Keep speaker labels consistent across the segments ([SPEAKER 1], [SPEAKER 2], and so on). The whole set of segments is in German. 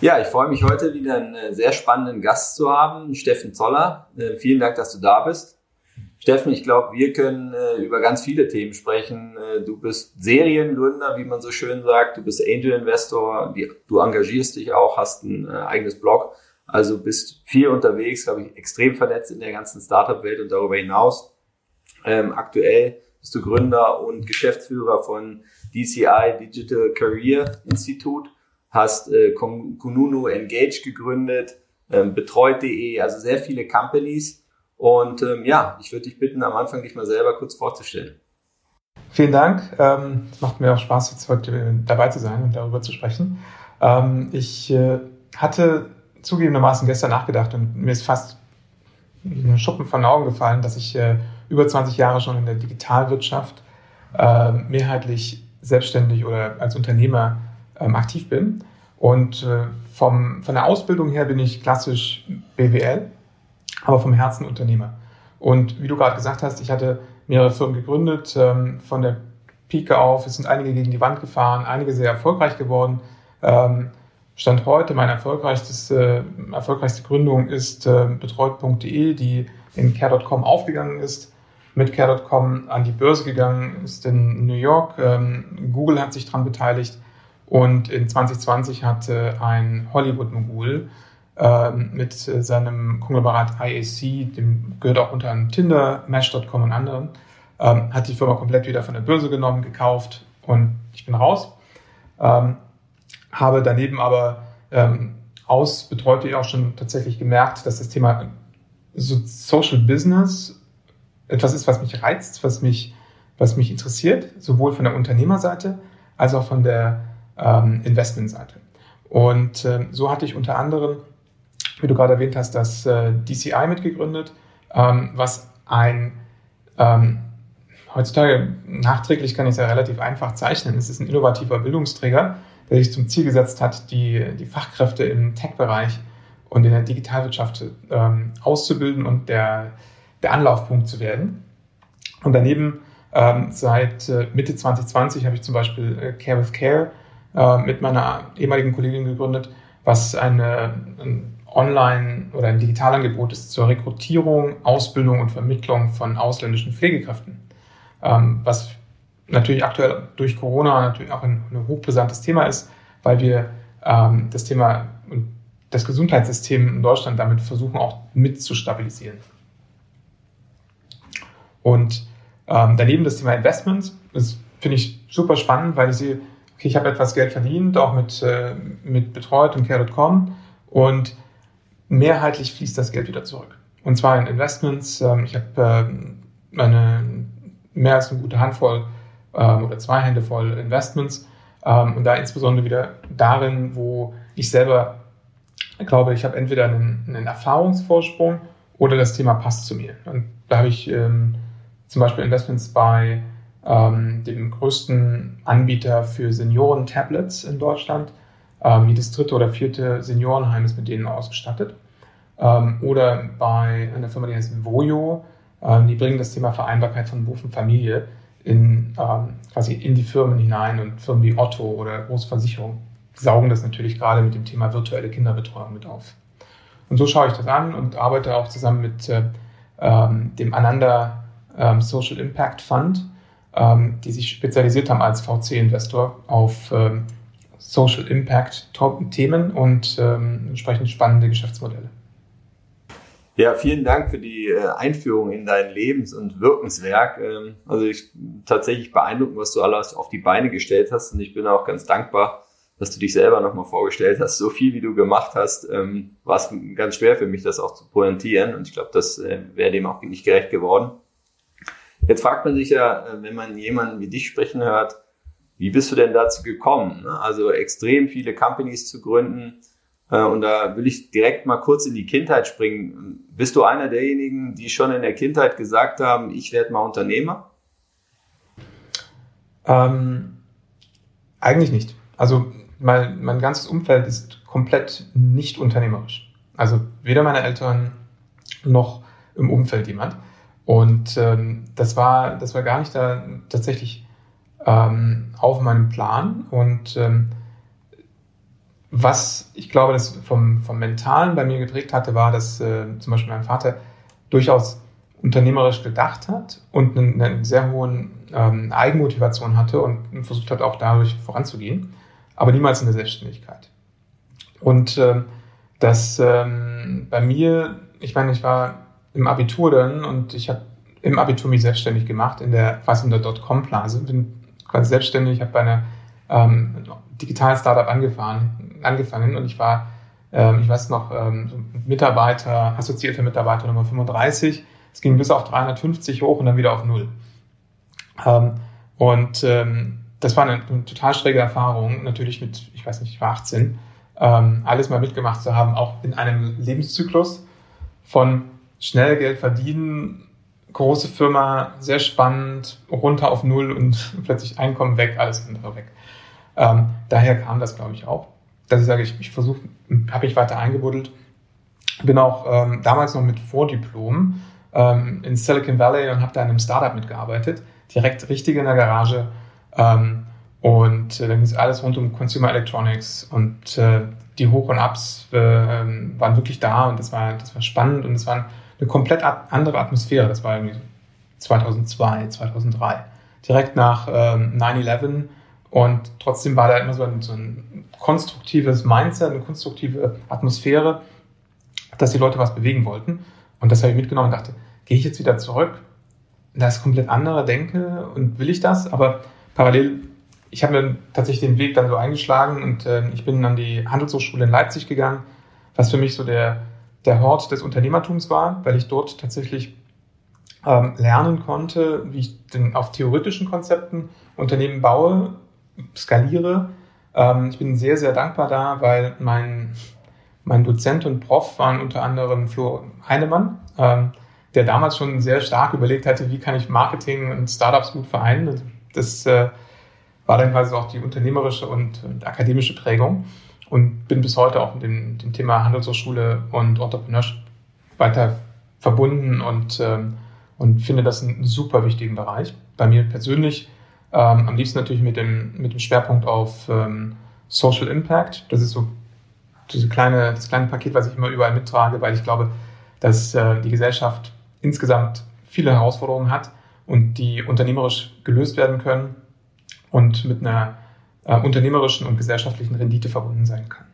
[SPEAKER 1] Ja, ich freue mich heute wieder einen äh, sehr spannenden Gast zu haben, Steffen Zoller. Äh, vielen Dank, dass du da bist. Steffen, ich glaube, wir können äh, über ganz viele Themen sprechen. du bist Seriengründer, wie man so schön sagt. Du bist Angel Investor. du engagierst dich auch, hast ein eigenes Blog. Also bist viel unterwegs, glaube ich, extrem vernetzt in der ganzen Startup-Welt und darüber hinaus. Ähm, aktuell bist du Gründer und Geschäftsführer von DCI Digital Career Institute hast äh, Kununu Engage gegründet, ähm, betreut.de, also sehr viele Companies. Und ähm, ja, ich würde dich bitten, am Anfang dich mal selber kurz vorzustellen.
[SPEAKER 2] Vielen Dank. Ähm, es macht mir auch Spaß, jetzt heute äh, dabei zu sein und darüber zu sprechen. Ähm, ich äh, hatte zugegebenermaßen gestern nachgedacht und mir ist fast ein Schuppen von den Augen gefallen, dass ich äh, über 20 Jahre schon in der Digitalwirtschaft äh, mehrheitlich selbstständig oder als Unternehmer ähm, aktiv bin. Und äh, vom, von der Ausbildung her bin ich klassisch BWL, aber vom Herzen Unternehmer. Und wie du gerade gesagt hast, ich hatte mehrere Firmen gegründet, ähm, von der Pike auf, es sind einige gegen die Wand gefahren, einige sehr erfolgreich geworden. Ähm, Stand heute, meine erfolgreichste, äh, erfolgreichste Gründung ist äh, betreut.de, die in care.com aufgegangen ist, mit care.com an die Börse gegangen ist in New York. Ähm, Google hat sich daran beteiligt. Und in 2020 hatte ein Hollywood-Mogul äh, mit seinem Konglomerat IAC, dem gehört auch unter anderem Tinder, Match.com und anderen, ähm, hat die Firma komplett wieder von der Börse genommen, gekauft und ich bin raus. Ähm, habe daneben aber ähm, aus betreute auch schon tatsächlich gemerkt, dass das Thema so Social Business etwas ist, was mich reizt, was mich, was mich interessiert, sowohl von der Unternehmerseite als auch von der ähm, Investmentseite. Und äh, so hatte ich unter anderem, wie du gerade erwähnt hast, das äh, DCI mitgegründet, ähm, was ein ähm, heutzutage nachträglich kann ich es ja relativ einfach zeichnen. Es ist ein innovativer Bildungsträger, der sich zum Ziel gesetzt hat, die, die Fachkräfte im Tech-Bereich und in der Digitalwirtschaft ähm, auszubilden und der, der Anlaufpunkt zu werden. Und daneben ähm, seit äh, Mitte 2020 habe ich zum Beispiel äh, Care with Care äh, mit meiner ehemaligen Kollegin gegründet, was eine, ein Online- oder ein Digitalangebot ist zur Rekrutierung, Ausbildung und Vermittlung von ausländischen Pflegekräften. Ähm, was natürlich aktuell durch Corona natürlich auch ein, ein hochbrisantes Thema ist, weil wir ähm, das Thema und das Gesundheitssystem in Deutschland damit versuchen auch mit zu stabilisieren. Und ähm, daneben das Thema Investments, das finde ich super spannend, weil ich sehe, okay, ich habe etwas Geld verdient, auch mit, äh, mit Betreut und Care.com und mehrheitlich fließt das Geld wieder zurück. Und zwar in Investments. Ähm, ich habe äh, eine mehr als eine gute Handvoll ähm, oder zwei Hände voll Investments ähm, und da insbesondere wieder darin, wo ich selber glaube, ich habe entweder einen, einen Erfahrungsvorsprung oder das Thema passt zu mir. Und da habe ich ähm, zum Beispiel Investments bei ähm, dem größten Anbieter für Senioren-Tablets in Deutschland. Ähm, jedes dritte oder vierte Seniorenheim ist mit denen ausgestattet. Ähm, oder bei einer Firma, die heißt Voyo, ähm, die bringen das Thema Vereinbarkeit von Beruf und Familie in, ähm, quasi in die Firmen hinein und Firmen wie Otto oder Großversicherung saugen das natürlich gerade mit dem Thema virtuelle Kinderbetreuung mit auf. Und so schaue ich das an und arbeite auch zusammen mit äh, ähm, dem Ananda Social Impact Fund, ähm, die sich spezialisiert haben als VC-Investor auf ähm, Social Impact-Themen und ähm, entsprechend spannende Geschäftsmodelle.
[SPEAKER 1] Ja, vielen Dank für die äh, Einführung in dein Lebens- und Wirkenswerk. Ähm, also ich tatsächlich beeindruckend, was du alles auf die Beine gestellt hast und ich bin auch ganz dankbar, dass du dich selber nochmal vorgestellt hast. So viel, wie du gemacht hast, ähm, war es ganz schwer für mich, das auch zu pointieren und ich glaube, das äh, wäre dem auch nicht gerecht geworden. Jetzt fragt man sich ja, äh, wenn man jemanden wie dich sprechen hört, wie bist du denn dazu gekommen? Ne? Also extrem viele Companies zu gründen. Äh, und da will ich direkt mal kurz in die Kindheit springen. Bist du einer derjenigen, die schon in der Kindheit gesagt haben, ich werde mal Unternehmer?
[SPEAKER 2] Ähm, eigentlich nicht. Also mein, mein ganzes Umfeld ist komplett nicht unternehmerisch. Also weder meine Eltern noch im Umfeld jemand. Und ähm, das war das war gar nicht da tatsächlich ähm, auf meinem Plan. Und ähm, was ich glaube, das vom, vom Mentalen bei mir geprägt hatte, war, dass äh, zum Beispiel mein Vater durchaus unternehmerisch gedacht hat und eine, eine sehr hohen ähm, Eigenmotivation hatte und versucht hat, auch dadurch voranzugehen, aber niemals in der Selbstständigkeit. Und ähm, das ähm, bei mir, ich meine, ich war im Abitur dann und ich habe im Abitur mich selbstständig gemacht in der quasi in der Dotcom-Blase, bin quasi selbstständig, habe bei einer ähm, digitalen Startup angefangen, angefangen und ich war, ähm, ich weiß noch, ähm, Mitarbeiter, assoziierter Mitarbeiter Nummer 35 es ging bis auf 350 hoch und dann wieder auf Null. Ähm, und ähm, das war eine, eine, total schräge Erfahrung, natürlich mit, ich weiß nicht, ich war 18, ähm, alles mal mitgemacht zu haben, auch in einem Lebenszyklus von schnell Geld verdienen, große Firma, sehr spannend, runter auf Null und plötzlich Einkommen weg, alles andere weg. Ähm, daher kam das, glaube ich, auch. Dass ich sage, ich, ich versuche, habe mich weiter eingebuddelt. Bin auch ähm, damals noch mit Vordiplom ähm, in Silicon Valley und habe da in einem Startup mitgearbeitet, direkt richtig in der Garage. Ähm, und äh, dann ging es alles rund um Consumer Electronics und äh, die Hoch- und Ups äh, waren wirklich da und das war, das war spannend und es war eine komplett andere Atmosphäre. Das war irgendwie 2002, 2003, direkt nach ähm, 9-11 und trotzdem war da immer so ein, so ein konstruktives Mindset, eine konstruktive Atmosphäre, dass die Leute was bewegen wollten. Und das habe ich mitgenommen und dachte, gehe ich jetzt wieder zurück? Das ist komplett andere Denke und will ich das? Aber parallel, ich habe mir tatsächlich den Weg dann so eingeschlagen und äh, ich bin an die Handelshochschule in Leipzig gegangen, was für mich so der, der Hort des Unternehmertums war, weil ich dort tatsächlich ähm, lernen konnte, wie ich denn auf theoretischen Konzepten Unternehmen baue, skaliere. Ähm, ich bin sehr, sehr dankbar da, weil mein mein Dozent und Prof waren unter anderem Flo Heinemann, ähm, der damals schon sehr stark überlegt hatte, wie kann ich Marketing und Startups gut vereinen. Das äh, war dann quasi auch die unternehmerische und, und, akademische Prägung und bin bis heute auch mit dem, dem Thema Handelshochschule und Entrepreneurship weiter verbunden und, ähm, und finde das einen super wichtigen Bereich. Bei mir persönlich ähm, am liebsten natürlich mit dem, mit dem Schwerpunkt auf ähm, Social Impact. Das ist so diese kleine, das kleine Paket, was ich immer überall mittrage, weil ich glaube, dass äh, die Gesellschaft insgesamt viele Herausforderungen hat und die unternehmerisch gelöst werden können und mit einer äh, unternehmerischen und gesellschaftlichen Rendite verbunden sein können.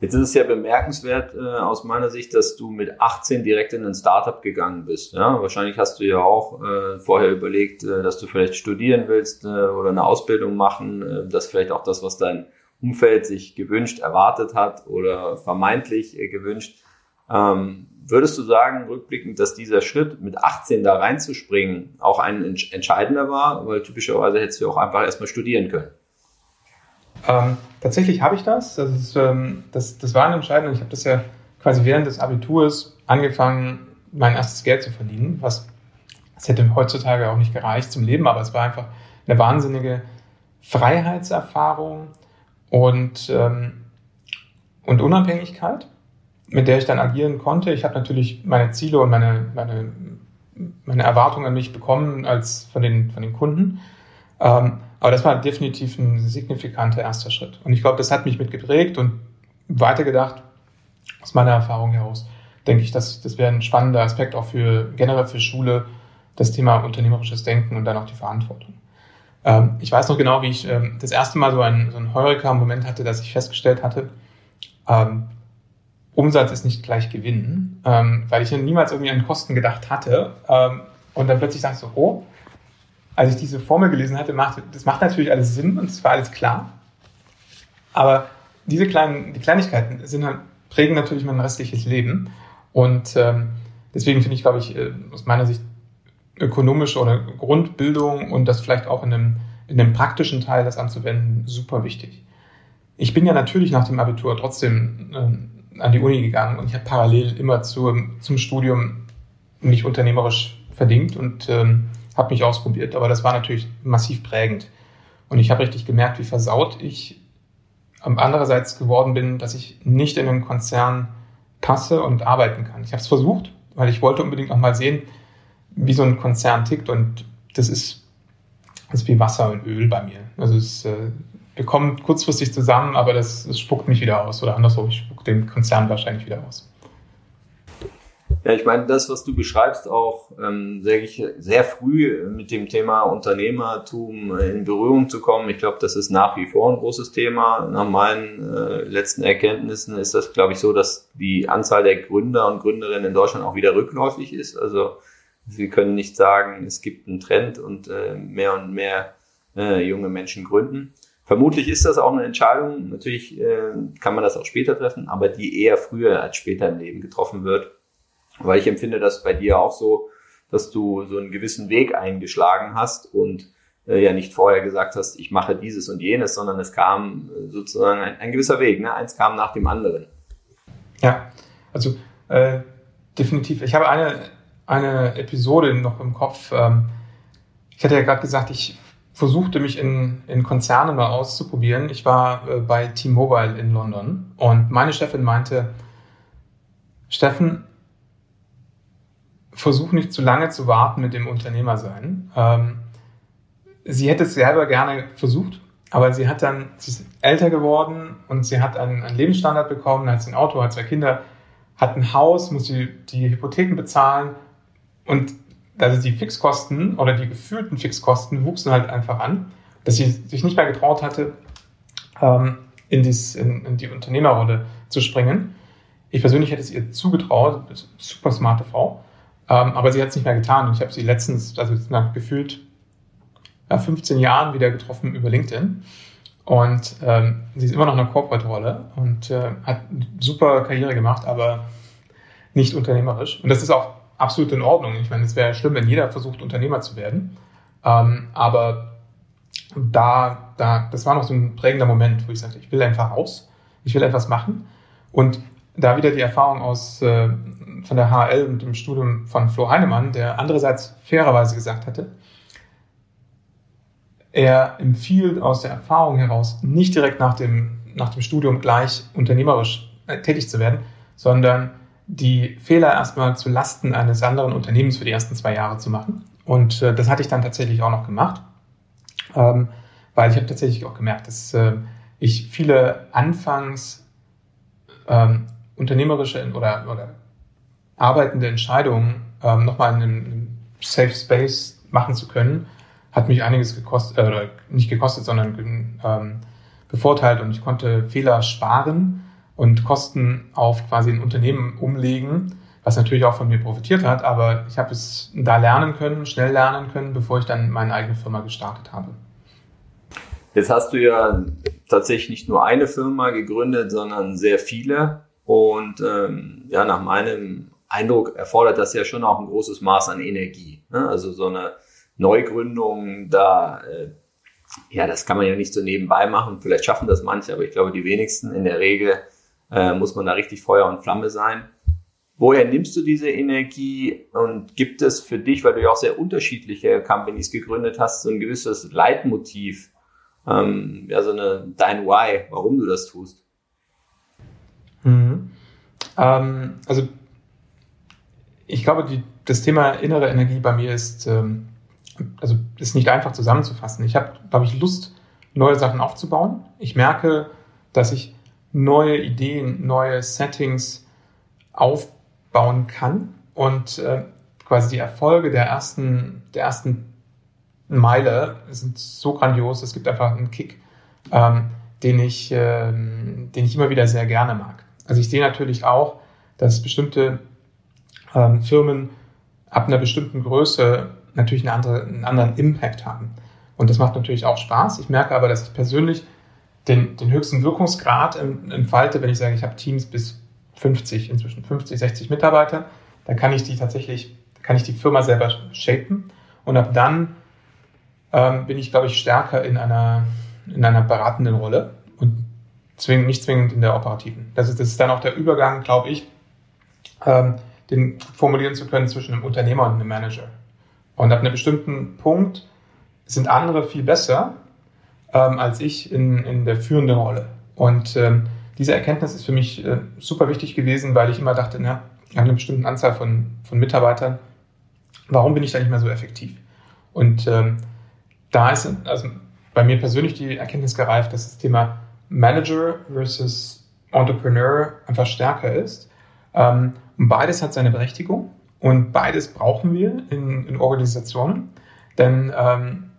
[SPEAKER 1] Jetzt ist es ja bemerkenswert äh, aus meiner Sicht, dass du mit 18 direkt in ein Startup gegangen bist. Ja? Wahrscheinlich hast du ja auch äh, vorher überlegt, äh, dass du vielleicht studieren willst äh, oder eine Ausbildung machen, äh, dass vielleicht auch das, was dein Umfeld sich gewünscht, erwartet hat oder vermeintlich äh, gewünscht. Ähm, würdest du sagen, rückblickend, dass dieser Schritt mit 18 da reinzuspringen auch ein entscheidender war? Weil typischerweise hättest du auch einfach erstmal studieren können.
[SPEAKER 2] Ähm, tatsächlich habe ich das. Das, ist, ähm, das. das war ein entscheidender. Ich habe das ja quasi während des Abiturs angefangen, mein erstes Geld zu verdienen, was es hätte heutzutage auch nicht gereicht zum Leben, aber es war einfach eine wahnsinnige Freiheitserfahrung, und, ähm, und Unabhängigkeit, mit der ich dann agieren konnte. Ich habe natürlich meine Ziele und meine, meine, meine Erwartungen an mich bekommen als von den, von den Kunden. Ähm, aber das war definitiv ein signifikanter erster Schritt. Und ich glaube, das hat mich mitgeprägt und weitergedacht, aus meiner Erfahrung heraus, denke ich, dass das wäre ein spannender Aspekt auch für generell für Schule, das Thema unternehmerisches Denken und dann auch die Verantwortung. Ähm, ich weiß noch genau, wie ich ähm, das erste Mal so einen, so einen Heureka-Moment hatte, dass ich festgestellt hatte, ähm, Umsatz ist nicht gleich Gewinn, ähm, weil ich ja niemals irgendwie an Kosten gedacht hatte. Ähm, und dann plötzlich ich so, oh, als ich diese Formel gelesen hatte, macht, das macht natürlich alles Sinn und es war alles klar. Aber diese kleinen, die Kleinigkeiten sind halt, prägen natürlich mein restliches Leben. Und ähm, deswegen finde ich, glaube ich, äh, aus meiner Sicht ökonomische oder Grundbildung und das vielleicht auch in einem, in einem praktischen Teil das anzuwenden, super wichtig. ich bin ja natürlich nach dem Abitur trotzdem äh, an die Uni gegangen und ich habe parallel immer zu, zum Studium mich unternehmerisch verdingt und ähm, habe mich ausprobiert. Aber das war natürlich massiv prägend. Und ich habe richtig gemerkt, wie versaut ich andererseits geworden bin, dass ich nicht in einen Konzern passe und arbeiten kann. Ich habe es versucht, weil ich wollte unbedingt auch mal sehen, wie so ein Konzern tickt und das ist, das ist wie Wasser und Öl bei mir. Also es äh, wir kommen kurzfristig zusammen, aber das, das spuckt mich wieder aus oder andersrum, ich spuckt den Konzern wahrscheinlich wieder aus.
[SPEAKER 1] Ja, ich meine, das, was du beschreibst, auch ähm, sehr, sehr früh mit dem Thema Unternehmertum in Berührung zu kommen. Ich glaube, das ist nach wie vor ein großes Thema. Nach meinen äh, letzten Erkenntnissen ist das, glaube ich, so, dass die Anzahl der Gründer und Gründerinnen in Deutschland auch wieder rückläufig ist. Also wir können nicht sagen, es gibt einen Trend und äh, mehr und mehr äh, junge Menschen gründen. Vermutlich ist das auch eine Entscheidung. Natürlich äh, kann man das auch später treffen, aber die eher früher als später im Leben getroffen wird. Weil ich empfinde das bei dir auch so, dass du so einen gewissen Weg eingeschlagen hast und äh, ja nicht vorher gesagt hast, ich mache dieses und jenes, sondern es kam äh, sozusagen ein, ein, gewisser Weg. Ne? Eins kam nach dem anderen.
[SPEAKER 2] Ja, also äh, definitiv. Ich habe eine, eine Episode noch im Kopf. Ähm, ich hatte ja gerade gesagt, ich versuchte mich in, in Konzernen mal auszuprobieren. Ich war äh, bei T-Mobile in London und meine Chefin meinte, Steffen, versuch nicht zu lange zu warten mit dem Unternehmer sein. Ähm, sie hätte es selber gerne versucht, aber sie hat dann, sie ist älter geworden und sie hat einen, einen Lebensstandard bekommen, hat ein Auto, hat zwei Kinder, hat ein Haus, muss die, die Hypotheken bezahlen und also die Fixkosten oder die gefühlten Fixkosten wuchsen halt einfach an, dass sie sich nicht mehr getraut hatte, ähm, in, dies, in, in die Unternehmerrolle zu springen. Ich persönlich hätte es ihr zugetraut, super smarte Frau, ähm, aber sie hat es nicht mehr getan. Und ich habe sie letztens, also nach gefühlt ja, 15 Jahren wieder getroffen über LinkedIn. Und ähm, sie ist immer noch in einer Corporate-Rolle und äh, hat eine super Karriere gemacht, aber nicht unternehmerisch. Und das ist auch absolut in Ordnung. Ich meine, es wäre schlimm, wenn jeder versucht, Unternehmer zu werden. Ähm, aber da, da, das war noch so ein prägender Moment, wo ich sagte, ich will einfach raus, ich will etwas machen. Und da wieder die Erfahrung aus äh, von der HL und dem Studium von Flo Heinemann, der andererseits fairerweise gesagt hatte, er empfiehlt aus der Erfahrung heraus, nicht direkt nach dem, nach dem Studium gleich unternehmerisch äh, tätig zu werden, sondern die Fehler erstmal zu Lasten eines anderen Unternehmens für die ersten zwei Jahre zu machen. Und äh, das hatte ich dann tatsächlich auch noch gemacht, ähm, weil ich habe tatsächlich auch gemerkt, dass äh, ich viele anfangs ähm, unternehmerische oder, oder arbeitende Entscheidungen ähm, nochmal in einem Safe Space machen zu können, hat mich einiges gekostet, äh, nicht gekostet, sondern ähm, bevorteilt und ich konnte Fehler sparen und Kosten auf quasi ein Unternehmen umlegen, was natürlich auch von mir profitiert hat, aber ich habe es da lernen können, schnell lernen können, bevor ich dann meine eigene Firma gestartet habe.
[SPEAKER 1] Jetzt hast du ja tatsächlich nicht nur eine Firma gegründet, sondern sehr viele. Und ähm, ja, nach meinem Eindruck erfordert das ja schon auch ein großes Maß an Energie. Ne? Also so eine Neugründung, da äh, ja, das kann man ja nicht so nebenbei machen. Vielleicht schaffen das manche, aber ich glaube, die wenigsten in der Regel äh, muss man da richtig Feuer und Flamme sein. Woher nimmst du diese Energie und gibt es für dich, weil du ja auch sehr unterschiedliche Companies gegründet hast, so ein gewisses Leitmotiv, ähm, ja, so eine, dein Why, warum du das tust?
[SPEAKER 2] Mhm. Ähm, also, ich glaube, die, das Thema innere Energie bei mir ist, ähm, also ist nicht einfach zusammenzufassen. Ich habe, glaube ich, Lust, neue Sachen aufzubauen. Ich merke, dass ich neue Ideen, neue Settings aufbauen kann und äh, quasi die Erfolge der ersten, der ersten Meile sind so grandios, es gibt einfach einen Kick, ähm, den, ich, ähm, den ich immer wieder sehr gerne mag. Also ich sehe natürlich auch, dass bestimmte ähm, Firmen ab einer bestimmten Größe natürlich eine andere, einen anderen Impact haben. Und das macht natürlich auch Spaß. Ich merke aber, dass ich persönlich den, den höchsten Wirkungsgrad entfalte, wenn ich sage, ich habe Teams bis 50, inzwischen 50, 60 Mitarbeiter, dann kann ich die tatsächlich, kann ich die Firma selber shapen und ab dann ähm, bin ich, glaube ich, stärker in einer, in einer beratenden Rolle und zwingend, nicht zwingend in der operativen. Das ist, das ist dann auch der Übergang, glaube ich, ähm, den formulieren zu können zwischen einem Unternehmer und einem Manager. Und ab einem bestimmten Punkt sind andere viel besser ähm, als ich in, in der führenden Rolle. Und ähm, diese Erkenntnis ist für mich äh, super wichtig gewesen, weil ich immer dachte, na, ich habe eine bestimmte Anzahl von, von Mitarbeitern, warum bin ich da nicht mehr so effektiv? Und ähm, da ist also bei mir persönlich die Erkenntnis gereift, dass das Thema Manager versus Entrepreneur einfach stärker ist. Ähm, und beides hat seine Berechtigung und beides brauchen wir in, in Organisationen, denn ähm,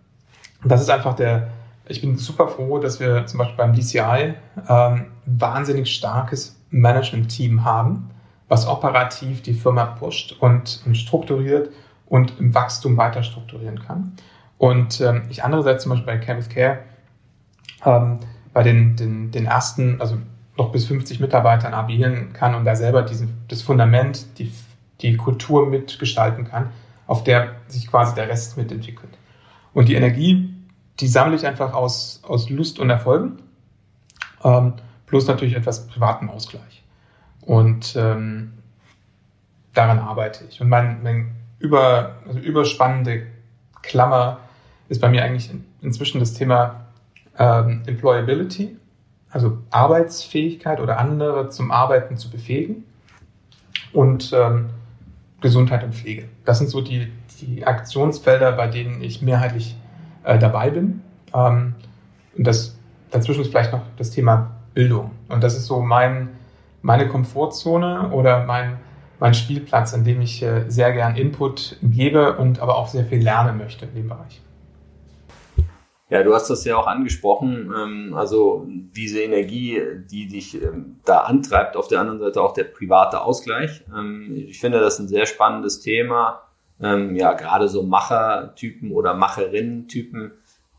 [SPEAKER 2] das ist einfach der, ich bin super froh, dass wir zum Beispiel beim DCI ähm, wahnsinnig starkes Management-Team haben, was operativ die Firma pusht und, und strukturiert und im Wachstum weiter strukturieren kann. Und ähm, ich andererseits zum Beispiel bei with Care ähm, bei den, den, den ersten, also noch bis 50 Mitarbeitern agieren kann und da selber diesen, das Fundament, die, die Kultur mitgestalten kann, auf der sich quasi der Rest mitentwickelt. Und die Energie, die sammle ich einfach aus, aus Lust und Erfolgen, ähm, plus natürlich etwas privaten Ausgleich. Und ähm, daran arbeite ich. Und mein, mein über, also überspannende Klammer ist bei mir eigentlich inzwischen das Thema ähm, Employability, also Arbeitsfähigkeit oder andere zum Arbeiten zu befähigen und ähm, Gesundheit und Pflege. Das sind so die, die Aktionsfelder, bei denen ich mehrheitlich äh, dabei bin. Ähm, und das, dazwischen ist vielleicht noch das Thema Bildung. Und das ist so mein, meine Komfortzone oder mein, mein Spielplatz, an dem ich äh, sehr gern Input gebe und aber auch sehr viel lernen möchte in dem Bereich.
[SPEAKER 1] Ja, du hast das ja auch angesprochen. Ähm, also diese Energie, die dich ähm, da antreibt, auf der anderen Seite auch der private Ausgleich. Ähm, ich finde das ein sehr spannendes Thema. Ja, gerade so Machertypen oder Macherinnen-Typen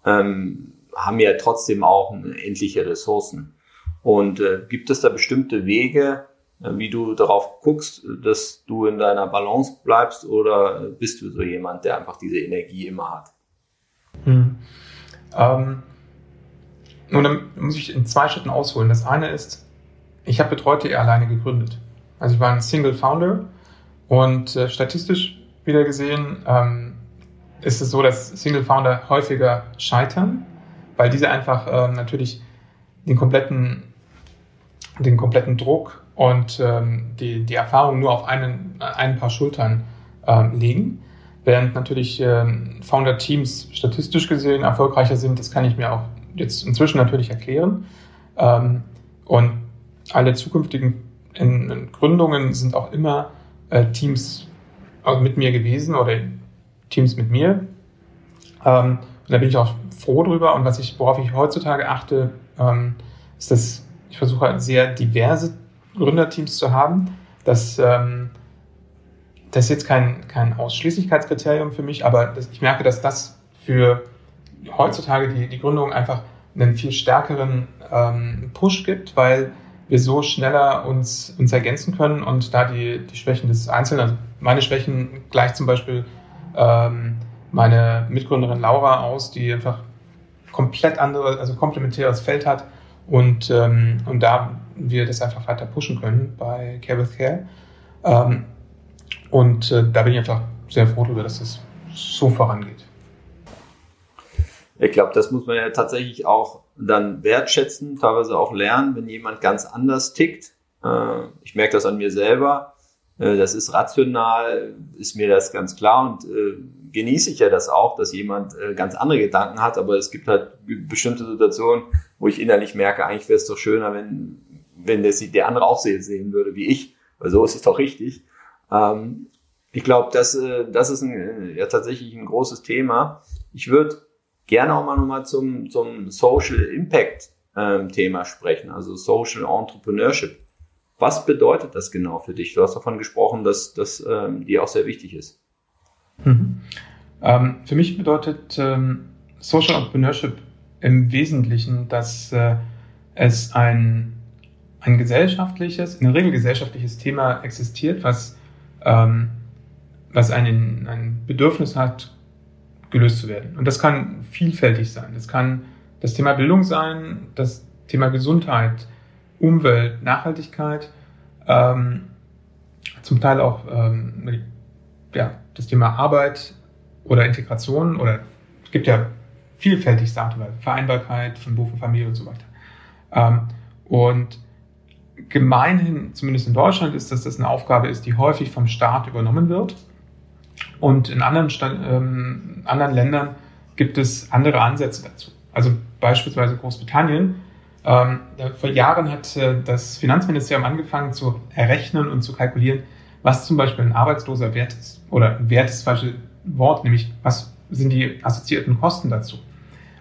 [SPEAKER 1] haben ja trotzdem auch endliche Ressourcen. Und äh, gibt es da bestimmte Wege, äh, wie du darauf guckst, dass du in deiner Balance bleibst oder bist du so jemand, der einfach diese Energie immer hat?
[SPEAKER 2] Hm. Ähm, nun, dann muss ich in zwei Schritten ausholen. Das eine ist, ich habe Betreute alleine gegründet. Also ich war ein Single Founder und äh, statistisch wieder gesehen ähm, ist es so, dass Single Founder häufiger scheitern, weil diese einfach ähm, natürlich den kompletten, den kompletten Druck und ähm, die, die Erfahrung nur auf einen, ein paar Schultern ähm, legen. Während natürlich ähm, Founder-Teams statistisch gesehen erfolgreicher sind, das kann ich mir auch jetzt inzwischen natürlich erklären. Ähm, und alle zukünftigen in, in Gründungen sind auch immer äh, Teams mit mir gewesen oder Teams mit mir. Ähm, und da bin ich auch froh drüber. Und was ich, worauf ich heutzutage achte, ähm, ist, dass ich versuche halt sehr diverse Gründerteams zu haben, dass ähm, das ist jetzt kein, kein Ausschließlichkeitskriterium für mich, aber das, ich merke, dass das für heutzutage die, die Gründung einfach einen viel stärkeren ähm, Push gibt, weil wir so schneller uns, uns ergänzen können und da die, die Schwächen des Einzelnen, also meine Schwächen gleicht zum Beispiel ähm, meine Mitgründerin Laura aus, die einfach komplett andere, also komplementäres Feld hat und, ähm, und da wir das einfach weiter pushen können bei Care with Care. Ähm, und äh, da bin ich einfach sehr froh darüber, dass das so vorangeht.
[SPEAKER 1] Ich glaube, das muss man ja tatsächlich auch dann wertschätzen, teilweise auch lernen, wenn jemand ganz anders tickt. Äh, ich merke das an mir selber. Äh, das ist rational, ist mir das ganz klar und äh, genieße ich ja das auch, dass jemand ganz andere Gedanken hat, aber es gibt halt bestimmte Situationen, wo ich innerlich merke, eigentlich wäre es doch schöner, wenn, wenn das der andere auch sehen würde wie ich, weil so ist es doch richtig. Ähm, ich glaube, das, das ist ein, ja, tatsächlich ein großes Thema. Ich würde gerne auch mal nochmal zum, zum Social Impact ähm, Thema sprechen, also Social Entrepreneurship. Was bedeutet das genau für dich? Du hast davon gesprochen, dass das ähm, dir auch sehr wichtig ist.
[SPEAKER 2] Mhm. Ähm, für mich bedeutet ähm, Social Entrepreneurship im Wesentlichen, dass äh, es ein, ein gesellschaftliches, in der Regel gesellschaftliches Thema existiert, was ähm, was ein, ein Bedürfnis hat, gelöst zu werden. Und das kann vielfältig sein. Das kann das Thema Bildung sein, das Thema Gesundheit, Umwelt, Nachhaltigkeit, ähm, zum Teil auch ähm, ja, das Thema Arbeit oder Integration oder es gibt ja vielfältig Sachen, Vereinbarkeit von Beruf und Familie und so weiter. Ähm, und gemeinhin, zumindest in Deutschland, ist, dass das eine Aufgabe ist, die häufig vom Staat übernommen wird. Und in anderen, ähm, anderen Ländern gibt es andere Ansätze dazu. Also beispielsweise Großbritannien. Ähm, vor Jahren hat äh, das Finanzministerium angefangen zu errechnen und zu kalkulieren, was zum Beispiel ein arbeitsloser Wert ist. Oder Wert ist das falsche Wort, nämlich was sind die assoziierten Kosten dazu.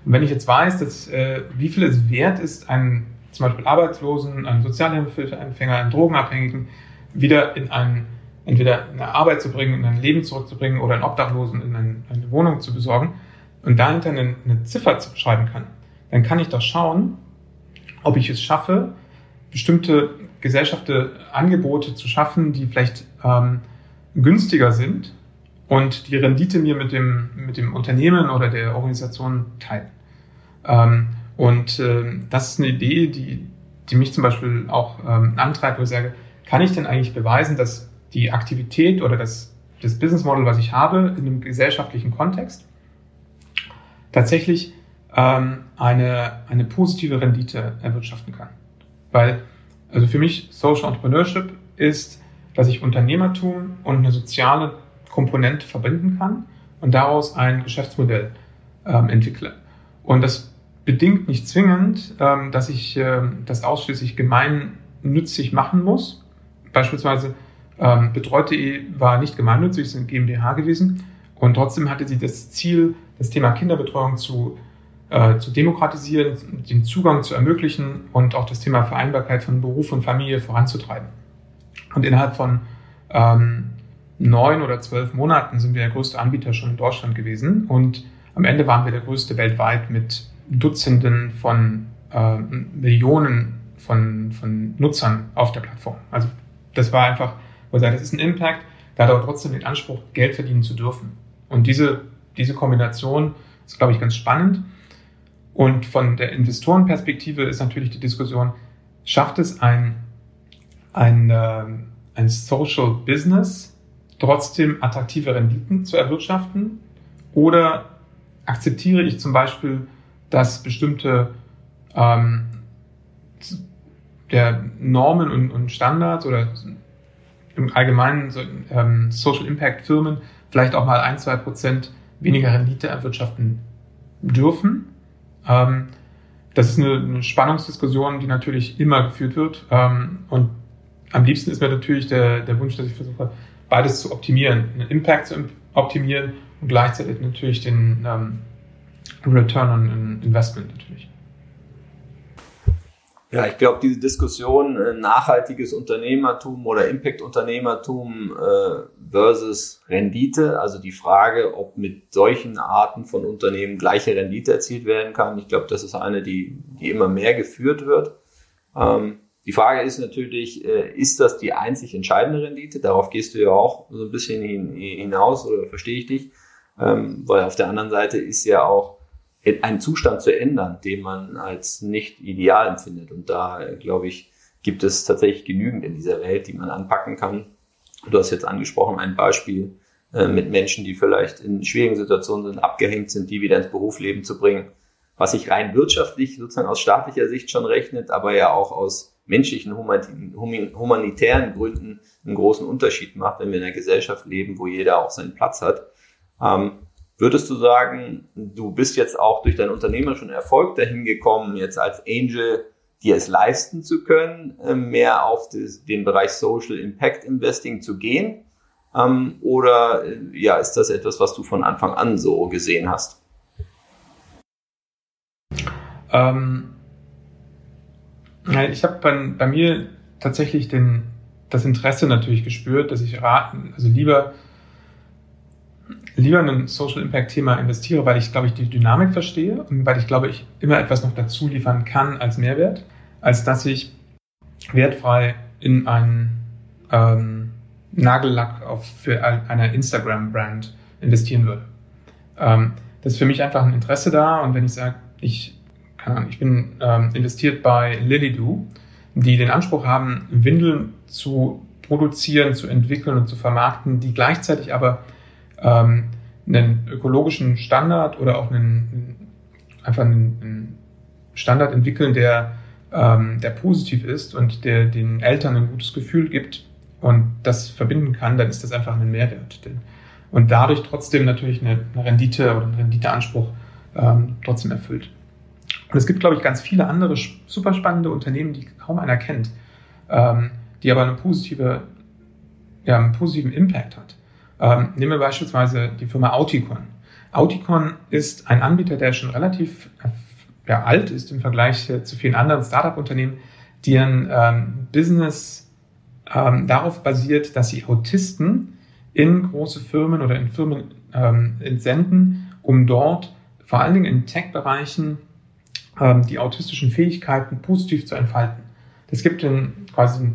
[SPEAKER 2] Und wenn ich jetzt weiß, dass, äh, wie viel es wert ist, einen zum Beispiel Arbeitslosen, einen Sozialhilfeempfänger, einen Drogenabhängigen wieder in ein, entweder eine Arbeit zu bringen, in ein Leben zurückzubringen oder einen Obdachlosen in eine, eine Wohnung zu besorgen und dahinter eine, eine Ziffer schreiben kann, dann kann ich doch schauen, ob ich es schaffe, bestimmte Gesellschaften Angebote zu schaffen, die vielleicht ähm, günstiger sind und die Rendite mir mit dem, mit dem Unternehmen oder der Organisation teilen. Ähm, und äh, das ist eine Idee, die, die mich zum Beispiel auch ähm, antreibt, wo ich sage, kann ich denn eigentlich beweisen, dass die Aktivität oder das, das Business Model, was ich habe, in einem gesellschaftlichen Kontext tatsächlich ähm, eine, eine positive Rendite erwirtschaften kann. Weil, also für mich Social Entrepreneurship ist, dass ich Unternehmertum und eine soziale Komponente verbinden kann und daraus ein Geschäftsmodell ähm, entwickle. Und das bedingt nicht zwingend, ähm, dass ich äh, das ausschließlich gemeinnützig machen muss. Beispielsweise ähm, Betreut.de war nicht gemeinnützig, es ist eine GmbH gewesen und trotzdem hatte sie das Ziel, das Thema Kinderbetreuung zu, äh, zu demokratisieren, den Zugang zu ermöglichen und auch das Thema Vereinbarkeit von Beruf und Familie voranzutreiben. Und innerhalb von ähm, neun oder zwölf Monaten sind wir der größte Anbieter schon in Deutschland gewesen und am Ende waren wir der größte weltweit mit Dutzenden von äh, Millionen von, von Nutzern auf der Plattform. Also das war einfach, wo sage, das ist ein Impact, da hat aber trotzdem den Anspruch, Geld verdienen zu dürfen. Und diese, diese Kombination ist, glaube ich, ganz spannend. Und von der Investorenperspektive ist natürlich die Diskussion, schafft es ein, ein, äh, ein Social Business trotzdem attraktive Renditen zu erwirtschaften? Oder akzeptiere ich zum Beispiel dass bestimmte ähm, der Normen und, und, Standards oder im Allgemeinen so, ähm, Social Impact Firmen vielleicht auch mal ein, zwei Prozent weniger Rendite erwirtschaften dürfen. Ähm, das ist eine, eine, Spannungsdiskussion, die natürlich immer geführt wird. Ähm, und am liebsten ist mir natürlich der, der Wunsch, dass ich versuche, beides zu optimieren, einen Impact zu optimieren und gleichzeitig natürlich den, ähm, Return on Investment natürlich.
[SPEAKER 1] Ja, ich glaube, diese Diskussion äh, nachhaltiges Unternehmertum oder Impact-Unternehmertum äh, versus Rendite, also die Frage, ob mit solchen Arten von Unternehmen gleiche Rendite erzielt werden kann, ich glaube, das ist eine, die, die immer mehr geführt wird. Ähm, die Frage ist natürlich, äh, ist das die einzig entscheidende Rendite? Darauf gehst du ja auch so ein bisschen hinaus oder verstehe ich dich? Ähm, weil auf der anderen Seite ist ja auch einen Zustand zu ändern, den man als nicht ideal empfindet. Und da, glaube ich, gibt es tatsächlich genügend in dieser Welt, die man anpacken kann. Du hast jetzt angesprochen, ein Beispiel äh, mit Menschen, die vielleicht in schwierigen Situationen sind, abgehängt sind, die wieder ins Berufsleben zu bringen, was sich rein wirtschaftlich sozusagen aus staatlicher Sicht schon rechnet, aber ja auch aus menschlichen, humanitären Gründen einen großen Unterschied macht, wenn wir in einer Gesellschaft leben, wo jeder auch seinen Platz hat. Ähm, Würdest du sagen, du bist jetzt auch durch deinen unternehmerischen Erfolg dahin gekommen, jetzt als Angel dir es leisten zu können, äh, mehr auf den Bereich Social Impact Investing zu gehen? Ähm, oder äh, ja, ist das etwas, was du von Anfang an so gesehen hast?
[SPEAKER 2] Ähm, ich habe bei, bei, mir tatsächlich den, das Interesse natürlich gespürt, dass ich raten, also lieber lieber in ein Social Impact Thema investiere, weil ich, glaube ich, die Dynamik verstehe und weil ich, glaube ich, immer etwas noch dazu liefern kann als Mehrwert, als dass ich wertfrei in einen ähm, Nagellack auf, für eine Instagram-Brand investieren würde. Ähm, das ist für mich einfach ein Interesse da und wenn ich sage, ich ich bin ähm, investiert bei Lilydoo, die den Anspruch haben, Windeln zu produzieren, zu entwickeln und zu vermarkten, die gleichzeitig aber ähm, einen ökologischen Standard oder auch einen, einfach einen, einen Standard entwickeln, der, ähm, der positiv ist und der den Eltern ein gutes Gefühl gibt und das verbinden kann, dann ist das einfach ein Mehrwert. Und dadurch trotzdem natürlich eine, eine Rendite oder einen Renditeanspruch ähm, trotzdem erfüllt. Und es gibt, glaube ich, ganz viele andere super spannende Unternehmen, die kaum einer kennt, ähm, die aber eine positive, ja, einen positiven Impact hat. Ähm, nehmen wir beispielsweise die Firma Auticon. Auticon ist ein Anbieter, der schon relativ ja, alt ist im Vergleich zu vielen anderen Startup-Unternehmen, deren ähm, Business ähm, darauf basiert, dass sie Autisten in große Firmen oder in Firmen ähm, entsenden, um dort vor allen Dingen in Tech-Bereichen ähm, die autistischen Fähigkeiten positiv zu entfalten. Das gibt den quasi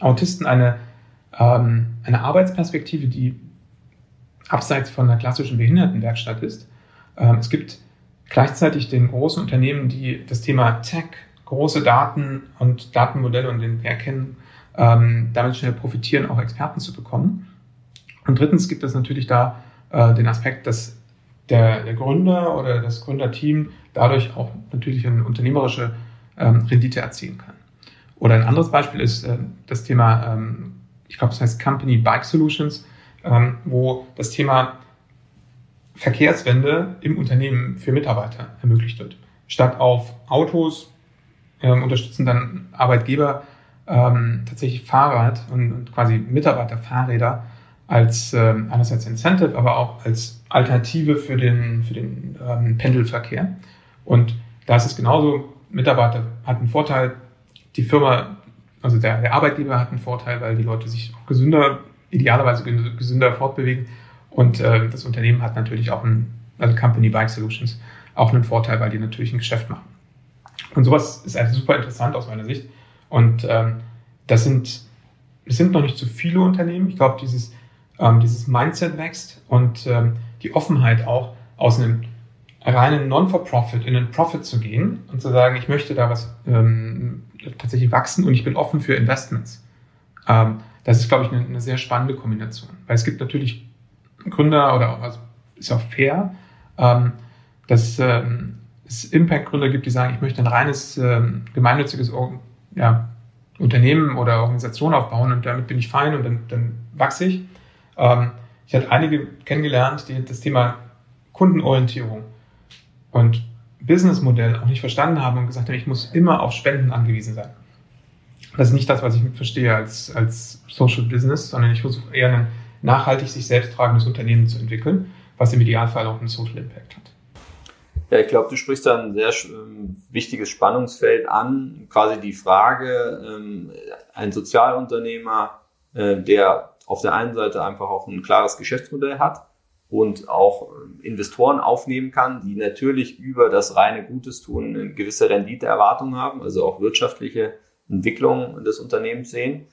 [SPEAKER 2] Autisten eine, ähm, eine Arbeitsperspektive, die abseits von einer klassischen Behindertenwerkstatt ist. Ähm, es gibt gleichzeitig den großen Unternehmen, die das Thema Tech, große Daten und Datenmodelle und den wir erkennen, ähm, damit schnell profitieren, auch Experten zu bekommen. Und drittens gibt es natürlich da äh, den Aspekt, dass der, der Gründer oder das Gründerteam dadurch auch natürlich eine unternehmerische ähm, Rendite erzielen kann. Oder ein anderes Beispiel ist äh, das Thema, ich glaube, das heißt Company Bike Solutions, ähm, wo das Thema Verkehrswende im Unternehmen für Mitarbeiter ermöglicht wird. Statt auf Autos ähm, unterstützen dann Arbeitgeber ähm, tatsächlich Fahrrad und, und quasi Mitarbeiterfahrräder als äh, einerseits Incentive, aber auch als Alternative für den, für den ähm, Pendelverkehr. Und da ist es genauso, Mitarbeiter hat einen Vorteil, die Firma, also der, der Arbeitgeber hat einen Vorteil, weil die Leute sich auch gesünder, idealerweise gesünder fortbewegen. Und äh, das Unternehmen hat natürlich auch ein, also Company Bike Solutions, auch einen Vorteil, weil die natürlich ein Geschäft machen. Und sowas ist also super interessant aus meiner Sicht. Und ähm, das sind, es sind noch nicht zu viele Unternehmen. Ich glaube, dieses ähm, dieses Mindset wächst und ähm, die Offenheit auch aus einem reinen Non-for-Profit in einen Profit zu gehen und zu sagen, ich möchte da was ähm, tatsächlich wachsen und ich bin offen für Investments. Ähm, das ist, glaube ich, eine, eine, sehr spannende Kombination. Weil es gibt natürlich Gründer oder auch, also ist auch fair, ähm, dass ähm, es Impact-Gründer gibt, die sagen, ich möchte ein reines ähm, gemeinnütziges ja, Unternehmen oder Organisation aufbauen und damit bin ich fein und dann, dann wachse ich. Ähm, ich hatte einige kennengelernt, die das Thema Kundenorientierung und Businessmodell auch nicht verstanden haben und gesagt haben, ich muss immer auf Spenden angewiesen sein. Das ist nicht das, was ich verstehe als, als Social Business, sondern ich versuche eher ein nachhaltig sich selbst tragendes Unternehmen zu entwickeln, was im Idealfall auch einen Social Impact hat.
[SPEAKER 1] Ja, ich glaube, du sprichst da ein sehr ähm, wichtiges Spannungsfeld an. Quasi die Frage, ähm, ein Sozialunternehmer, äh, der auf der einen Seite einfach auch ein klares Geschäftsmodell hat und auch äh, Investoren aufnehmen kann, die natürlich über das reine Gutes tun eine gewisse Renditeerwartung haben, also auch wirtschaftliche Entwicklung des Unternehmens sehen,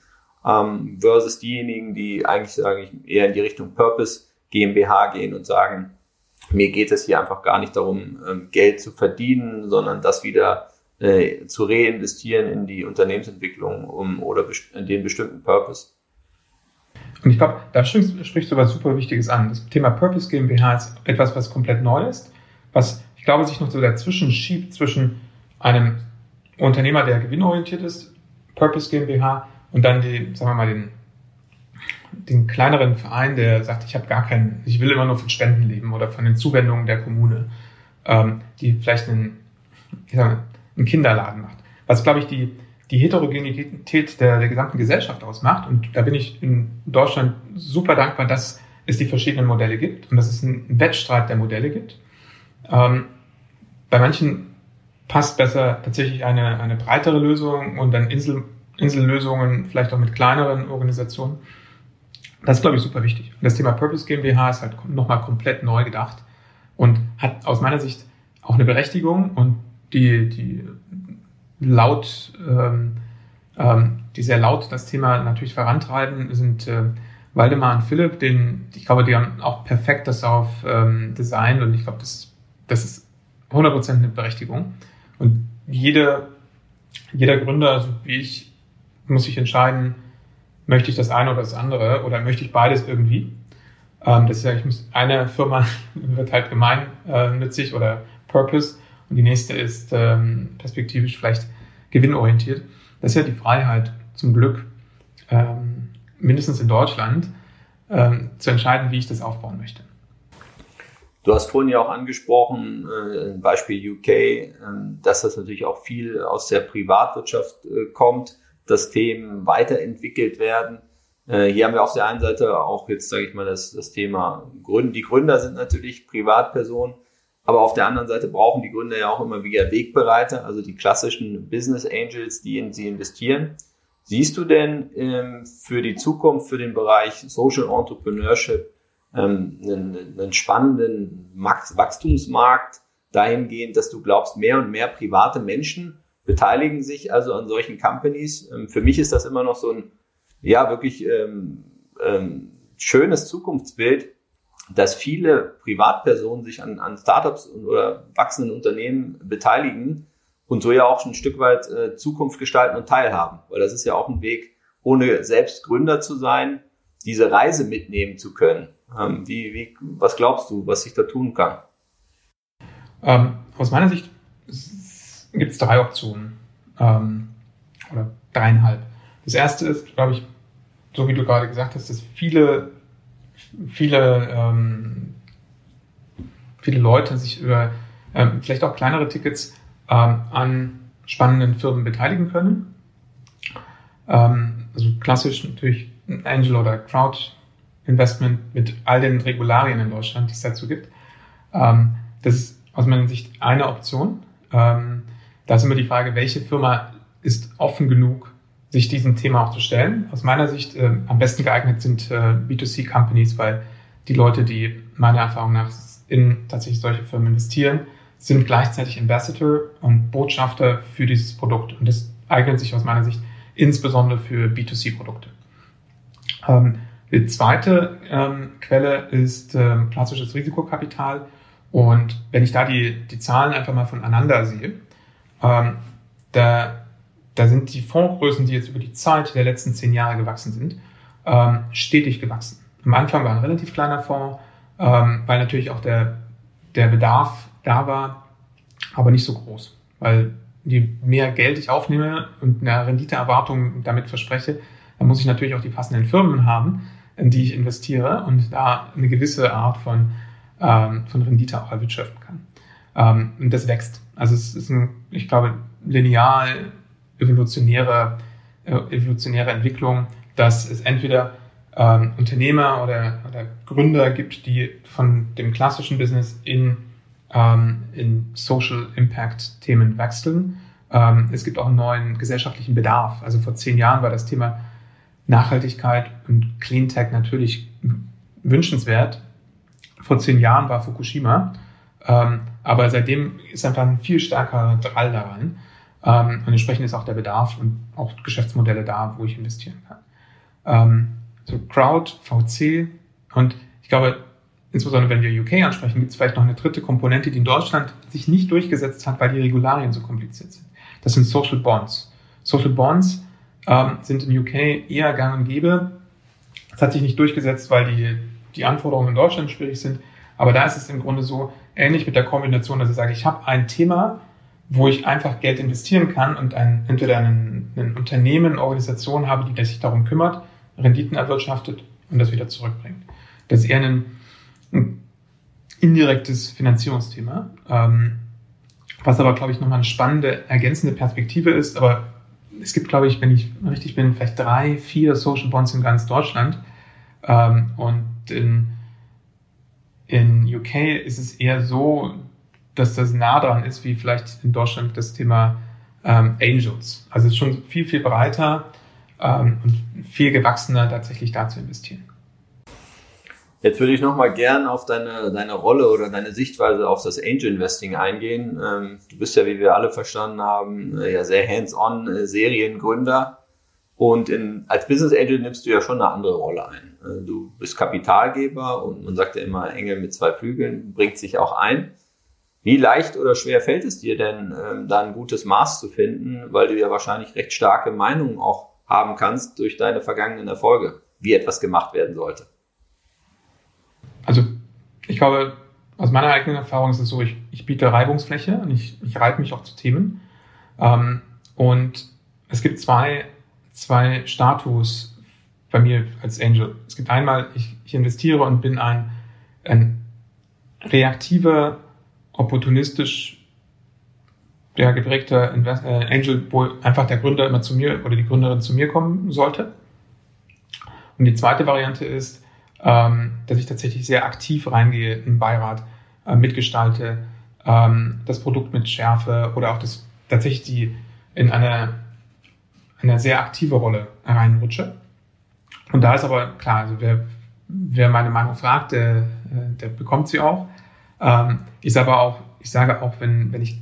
[SPEAKER 1] ähm, versus diejenigen, die eigentlich, sage ich, eher in die Richtung Purpose GmbH gehen und sagen, mir geht es hier einfach gar nicht darum, ähm, Geld zu verdienen, sondern das wieder äh, zu reinvestieren in die Unternehmensentwicklung um, oder den bestimmten Purpose.
[SPEAKER 2] Und ich glaube, da sprichst du was super Wichtiges an. Das Thema Purpose GmbH ist etwas, was komplett neu ist, was ich glaube, sich noch so dazwischen schiebt zwischen einem Unternehmer, der gewinnorientiert ist, Purpose GmbH, und dann die, sagen wir mal, den, den kleineren Verein, der sagt, ich habe gar keinen, ich will immer nur von Spenden leben oder von den Zuwendungen der Kommune, ähm, die vielleicht einen, ich sag mal, einen Kinderladen macht. Was, glaube ich, die, die Heterogenität der, der gesamten Gesellschaft ausmacht. Und da bin ich in Deutschland super dankbar, dass es die verschiedenen Modelle gibt und dass es einen Wettstreit der Modelle gibt. Ähm, bei manchen passt besser tatsächlich eine, eine breitere Lösung und dann Insel, Insellösungen, vielleicht auch mit kleineren Organisationen. Das ist, glaube ich, super wichtig. Das Thema Purpose GmbH ist halt nochmal komplett neu gedacht und hat aus meiner Sicht auch eine Berechtigung und die, die laut, ähm, ähm, die sehr laut das Thema natürlich vorantreiben, sind äh, Waldemar und Philipp, den, ich glaube, die haben auch perfekt das darauf ähm, designt und ich glaube, das, das ist 100% eine Berechtigung. Und jede, jeder Gründer, so wie ich, muss sich entscheiden, möchte ich das eine oder das andere oder möchte ich beides irgendwie. Ähm, das ist ja, ich muss, eine Firma wird halt gemeinnützig oder Purpose und die nächste ist ähm, perspektivisch vielleicht gewinnorientiert. Das ist ja die Freiheit zum Glück, ähm, mindestens in Deutschland, ähm, zu entscheiden, wie ich das aufbauen möchte.
[SPEAKER 1] Du hast vorhin ja auch angesprochen, äh, Beispiel UK, äh, dass das natürlich auch viel aus der Privatwirtschaft äh, kommt, dass Themen weiterentwickelt werden. Äh, hier haben wir auf der einen Seite auch jetzt, sage ich mal, das, das Thema Gründen. Die Gründer sind natürlich Privatpersonen, aber auf der anderen Seite brauchen die Gründer ja auch immer wieder Wegbereiter, also die klassischen Business Angels, die in sie investieren. Siehst du denn ähm, für die Zukunft, für den Bereich Social Entrepreneurship ähm, einen, einen spannenden Wachstumsmarkt dahingehend, dass du glaubst, mehr und mehr private Menschen beteiligen sich also an solchen Companies. Ähm, für mich ist das immer noch so ein, ja, wirklich ähm, ähm, schönes Zukunftsbild, dass viele Privatpersonen sich an, an Startups oder wachsenden Unternehmen beteiligen und so ja auch schon ein Stück weit äh, Zukunft gestalten und teilhaben. Weil das ist ja auch ein Weg, ohne selbst Gründer zu sein, diese Reise mitnehmen zu können. Ähm, wie, wie, was glaubst du, was sich da tun kann?
[SPEAKER 2] Ähm, aus meiner Sicht gibt es drei Optionen ähm, oder dreieinhalb. Das erste ist, glaube ich, so wie du gerade gesagt hast, dass viele, viele, ähm, viele Leute sich über ähm, vielleicht auch kleinere Tickets ähm, an spannenden Firmen beteiligen können. Also klassisch natürlich Angel oder Crowd Investment mit all den Regularien in Deutschland, die es dazu gibt. Ähm, das ist aus meiner Sicht eine Option. Ähm, da ist immer die Frage, welche Firma ist offen genug, sich diesem Thema auch zu stellen. Aus meiner Sicht äh, am besten geeignet sind äh, B2C-Companies, weil die Leute, die meiner Erfahrung nach in tatsächlich solche Firmen investieren, sind gleichzeitig Ambassador und Botschafter für dieses Produkt. Und das eignet sich aus meiner Sicht insbesondere für B2C-Produkte. Ähm, die zweite ähm, Quelle ist ähm, klassisches Risikokapital. Und wenn ich da die, die Zahlen einfach mal voneinander sehe, ähm, da, da sind die Fondsgrößen, die jetzt über die Zeit der letzten zehn Jahre gewachsen sind, ähm, stetig gewachsen. Am Anfang war ein relativ kleiner Fonds, ähm, weil natürlich auch der, der Bedarf da war, aber nicht so groß. Weil je mehr Geld ich aufnehme und eine Renditeerwartung damit verspreche, dann muss ich natürlich auch die passenden Firmen haben, in die ich investiere und da eine gewisse Art von, ähm, von Rendite auch erwirtschaften kann. Ähm, und das wächst. Also es ist ein, ich glaube, linear evolutionäre, äh, evolutionäre Entwicklung, dass es entweder ähm, Unternehmer oder, oder Gründer gibt, die von dem klassischen Business in, ähm, in Social Impact Themen wechseln. Ähm, es gibt auch einen neuen gesellschaftlichen Bedarf. Also vor zehn Jahren war das Thema Nachhaltigkeit und Cleantech natürlich wünschenswert. Vor zehn Jahren war Fukushima, ähm, aber seitdem ist einfach ein viel stärkerer Drall daran. Ähm, und entsprechend ist auch der Bedarf und auch Geschäftsmodelle da, wo ich investieren kann. Ähm, so Crowd, VC und ich glaube, insbesondere wenn wir UK ansprechen, gibt es vielleicht noch eine dritte Komponente, die in Deutschland sich nicht durchgesetzt hat, weil die Regularien so kompliziert sind. Das sind Social Bonds. Social Bonds ähm, sind in UK eher gang und gäbe. Das hat sich nicht durchgesetzt, weil die, die Anforderungen in Deutschland schwierig sind. Aber da ist es im Grunde so ähnlich mit der Kombination, dass ich sage, ich habe ein Thema, wo ich einfach Geld investieren kann und ein, entweder ein, ein Unternehmen, Organisation habe, die sich darum kümmert, Renditen erwirtschaftet und das wieder zurückbringt. Das ist eher ein, ein indirektes Finanzierungsthema, ähm, was aber, glaube ich, nochmal eine spannende, ergänzende Perspektive ist, aber es gibt, glaube ich, wenn ich richtig bin, vielleicht drei, vier Social Bonds in ganz Deutschland. Ähm, und in, in UK ist es eher so, dass das nah dran ist, wie vielleicht in Deutschland das Thema ähm, Angels. Also es ist schon viel, viel breiter ähm, und viel gewachsener, tatsächlich da zu investieren.
[SPEAKER 1] Jetzt würde ich nochmal gern auf deine, deine Rolle oder deine Sichtweise auf das Angel Investing eingehen. Ähm, du bist ja, wie wir alle verstanden haben, äh, ja sehr hands-on äh, Seriengründer. Und in, als Business Angel nimmst du ja schon eine andere Rolle ein. Äh, du bist Kapitalgeber und man sagt ja immer, Engel mit zwei Flügeln bringt sich auch ein. Wie leicht oder schwer fällt es dir denn, ähm, da ein gutes Maß zu finden, weil du ja wahrscheinlich recht starke Meinungen auch haben kannst durch deine vergangenen Erfolge, wie etwas gemacht werden sollte?
[SPEAKER 2] Also ich glaube, aus meiner eigenen Erfahrung ist es so, ich, ich biete Reibungsfläche und ich, ich reibe mich auch zu Themen. Ähm, und es gibt zwei, zwei Status bei mir als Angel. Es gibt einmal, ich, ich investiere und bin ein, ein reaktiver opportunistisch ja, geprägter Invest äh, Angel, wo einfach der Gründer immer zu mir oder die Gründerin zu mir kommen sollte. Und die zweite Variante ist, ähm, dass ich tatsächlich sehr aktiv reingehe im Beirat, äh, mitgestalte, ähm, das Produkt mit Schärfe oder auch das tatsächlich die in eine, eine sehr aktive Rolle reinrutsche. Und da ist aber klar, also wer, wer meine Meinung fragt, der, äh, der bekommt sie auch. Ähm, ich sage auch, ich sage auch, wenn, wenn ich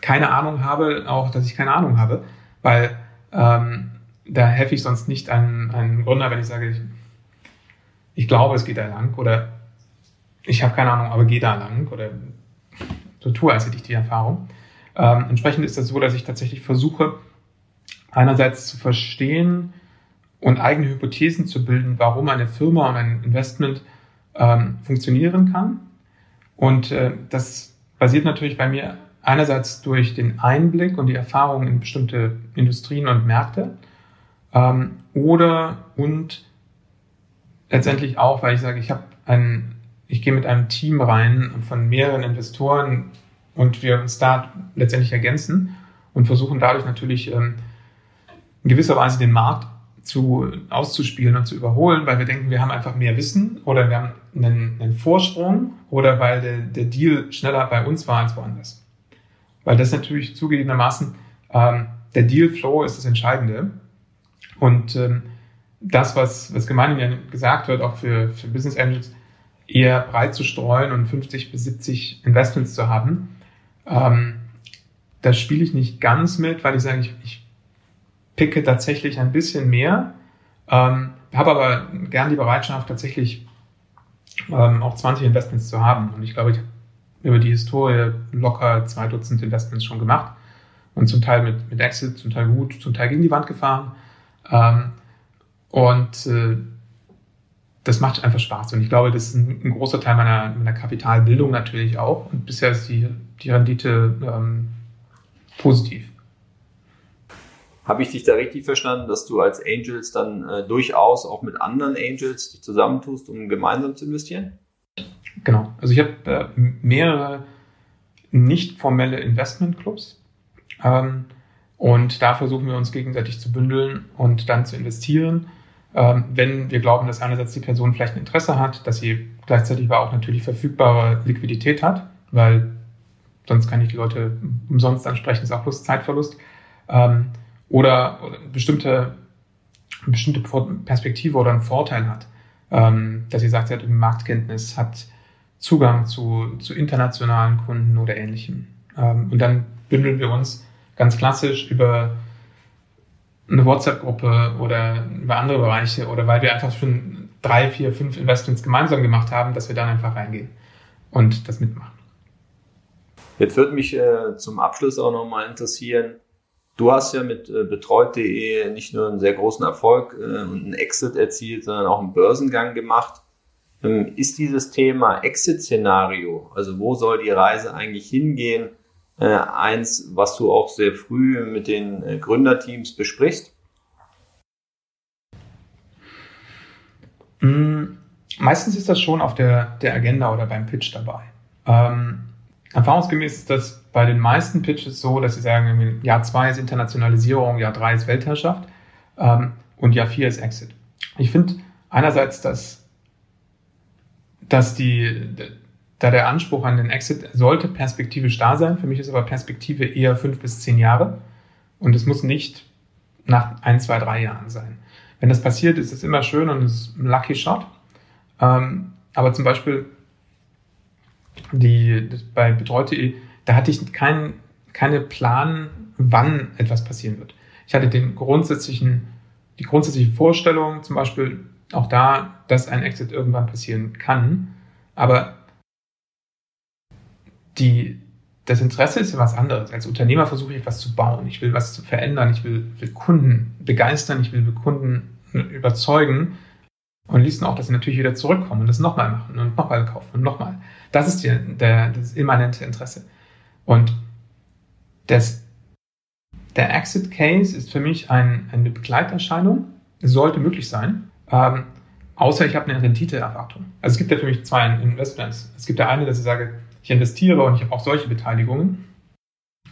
[SPEAKER 2] keine Ahnung habe, auch, dass ich keine Ahnung habe, weil ähm, da helfe ich sonst nicht einen, einen Gründer, wenn ich sage, ich, ich glaube, es geht da lang oder ich habe keine Ahnung, aber gehe da lang oder so tue, als hätte ich die Erfahrung. Ähm, entsprechend ist das so, dass ich tatsächlich versuche, einerseits zu verstehen und eigene Hypothesen zu bilden, warum eine Firma und ein Investment ähm, funktionieren kann und äh, das basiert natürlich bei mir einerseits durch den Einblick und die Erfahrung in bestimmte Industrien und Märkte ähm, oder und letztendlich auch, weil ich sage, ich habe ein, ich gehe mit einem Team rein von mehreren Investoren und wir uns da letztendlich ergänzen und versuchen dadurch natürlich ähm, in gewisser Weise den Markt zu, auszuspielen und zu überholen, weil wir denken, wir haben einfach mehr Wissen oder wir haben einen, einen Vorsprung oder weil der, der Deal schneller bei uns war als woanders. Weil das natürlich zugegebenermaßen, ähm, der Deal-Flow ist das Entscheidende. Und ähm, das, was, was gemeinhin gesagt wird, auch für, für Business Angels, eher breit zu streuen und 50 bis 70 Investments zu haben, ähm, da spiele ich nicht ganz mit, weil ich sage, ich, ich picke tatsächlich ein bisschen mehr, ähm, habe aber gern die Bereitschaft, tatsächlich ähm, auch 20 Investments zu haben. Und ich glaube, ich habe über die Historie locker zwei Dutzend Investments schon gemacht und zum Teil mit, mit Exit, zum Teil gut, zum Teil gegen die Wand gefahren. Ähm, und äh, das macht einfach Spaß. Und ich glaube, das ist ein, ein großer Teil meiner, meiner Kapitalbildung natürlich auch. Und bisher ist die, die Rendite ähm, positiv.
[SPEAKER 1] Habe ich dich da richtig verstanden, dass du als Angels dann äh, durchaus auch mit anderen Angels dich zusammentust, um gemeinsam zu investieren?
[SPEAKER 2] Genau. Also ich habe äh, mehrere nicht formelle Investmentclubs. Ähm, und da versuchen wir uns gegenseitig zu bündeln und dann zu investieren. Ähm, wenn wir glauben, dass einerseits die Person vielleicht ein Interesse hat, dass sie gleichzeitig aber auch natürlich verfügbare Liquidität hat, weil sonst kann ich die Leute umsonst ansprechen, ist auch bloß Zeitverlust. Ähm, oder, bestimmte, bestimmte Perspektive oder einen Vorteil hat. Ähm, dass sie sagt, sie hat Marktkenntnis, hat Zugang zu, zu internationalen Kunden oder ähnlichem. Und dann bündeln wir uns ganz klassisch über eine WhatsApp-Gruppe oder über andere Bereiche oder weil wir einfach schon drei, vier, fünf Investments gemeinsam gemacht haben, dass wir dann einfach reingehen und das mitmachen.
[SPEAKER 1] Jetzt würde mich äh, zum Abschluss auch nochmal interessieren, Du hast ja mit äh, betreut.de nicht nur einen sehr großen Erfolg äh, und einen Exit erzielt, sondern auch einen Börsengang gemacht. Ähm, ist dieses Thema Exit-Szenario, also wo soll die Reise eigentlich hingehen, äh, eins, was du auch sehr früh mit den äh, Gründerteams besprichst?
[SPEAKER 2] Mm, meistens ist das schon auf der, der Agenda oder beim Pitch dabei. Ähm, erfahrungsgemäß ist das bei den meisten Pitches so, dass sie sagen, Jahr zwei ist Internationalisierung, Jahr drei ist Weltherrschaft ähm, und Jahr vier ist Exit. Ich finde einerseits, dass, dass die, da der Anspruch an den Exit sollte perspektivisch da sein. Für mich ist aber Perspektive eher fünf bis zehn Jahre und es muss nicht nach ein, zwei, drei Jahren sein. Wenn das passiert, ist es immer schön und es ist ein Lucky Shot. Ähm, aber zum Beispiel die, bei betreut.de da hatte ich keinen keine Plan, wann etwas passieren wird. Ich hatte den grundsätzlichen, die grundsätzliche Vorstellung, zum Beispiel auch da, dass ein Exit irgendwann passieren kann, aber die, das Interesse ist was anderes. Als Unternehmer versuche ich etwas zu bauen. Ich will was zu verändern. Ich will, will Kunden begeistern. Ich will Kunden überzeugen. Und liest auch, dass sie natürlich wieder zurückkommen und das nochmal machen und nochmal kaufen und nochmal. Das ist die, der, das immanente Interesse. Und das, der Exit Case ist für mich ein, eine Begleiterscheinung. Es sollte möglich sein. Ähm, außer ich habe eine Renditeerwartung. Also es gibt ja für mich zwei Investments. Es gibt der eine, dass ich sage, ich investiere und ich habe auch solche Beteiligungen.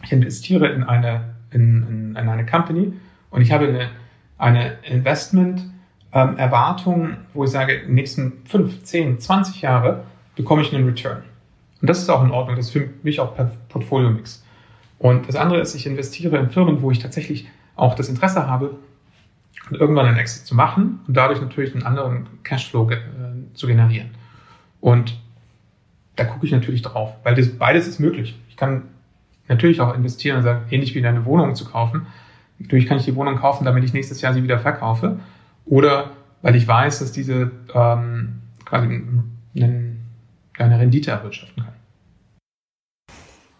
[SPEAKER 2] Ich investiere in eine, in, in, in eine Company und ich habe eine, eine Investment ähm, wo ich sage, in den nächsten 5, 10, 20 Jahre bekomme ich einen Return. Und das ist auch in Ordnung. Das ist für mich auch Portfolio-Mix. Und das andere ist, ich investiere in Firmen, wo ich tatsächlich auch das Interesse habe, irgendwann einen Exit zu machen und dadurch natürlich einen anderen Cashflow äh, zu generieren. Und da gucke ich natürlich drauf, weil das, beides ist möglich. Ich kann natürlich auch investieren und sagen, ähnlich wie eine Wohnung zu kaufen. Natürlich kann ich die Wohnung kaufen, damit ich nächstes Jahr sie wieder verkaufe. Oder weil ich weiß, dass diese ähm, quasi einen, eine Rendite erwirtschaften kann.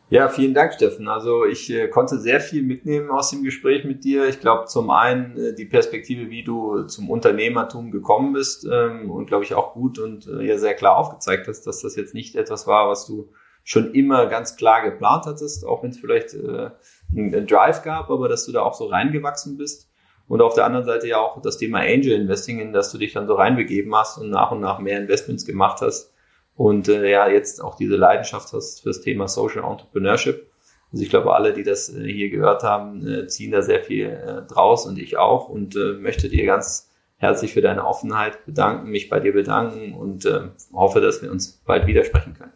[SPEAKER 1] Ja, vielen Dank, Steffen. Also ich äh, konnte sehr viel mitnehmen aus dem Gespräch mit dir. Ich glaube, zum einen äh, die Perspektive, wie du zum Unternehmertum gekommen bist ähm, und glaube ich auch gut und äh, ja sehr klar aufgezeigt hast, dass das jetzt nicht etwas war, was du schon immer ganz klar geplant hattest, auch wenn es vielleicht äh, einen Drive gab, aber dass du da auch so reingewachsen bist. Und auf der anderen Seite ja auch das Thema Angel Investing, in das du dich dann so reinbegeben hast und nach und nach mehr Investments gemacht hast und äh, ja jetzt auch diese Leidenschaft hast fürs Thema Social Entrepreneurship. Also ich glaube, alle, die das äh, hier gehört haben, äh, ziehen da sehr viel äh, draus und ich auch und äh, möchte dir ganz herzlich für deine Offenheit bedanken, mich bei dir bedanken und äh, hoffe, dass wir uns bald widersprechen können.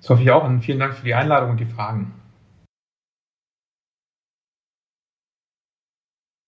[SPEAKER 2] Das hoffe ich auch und vielen Dank für die Einladung und die Fragen.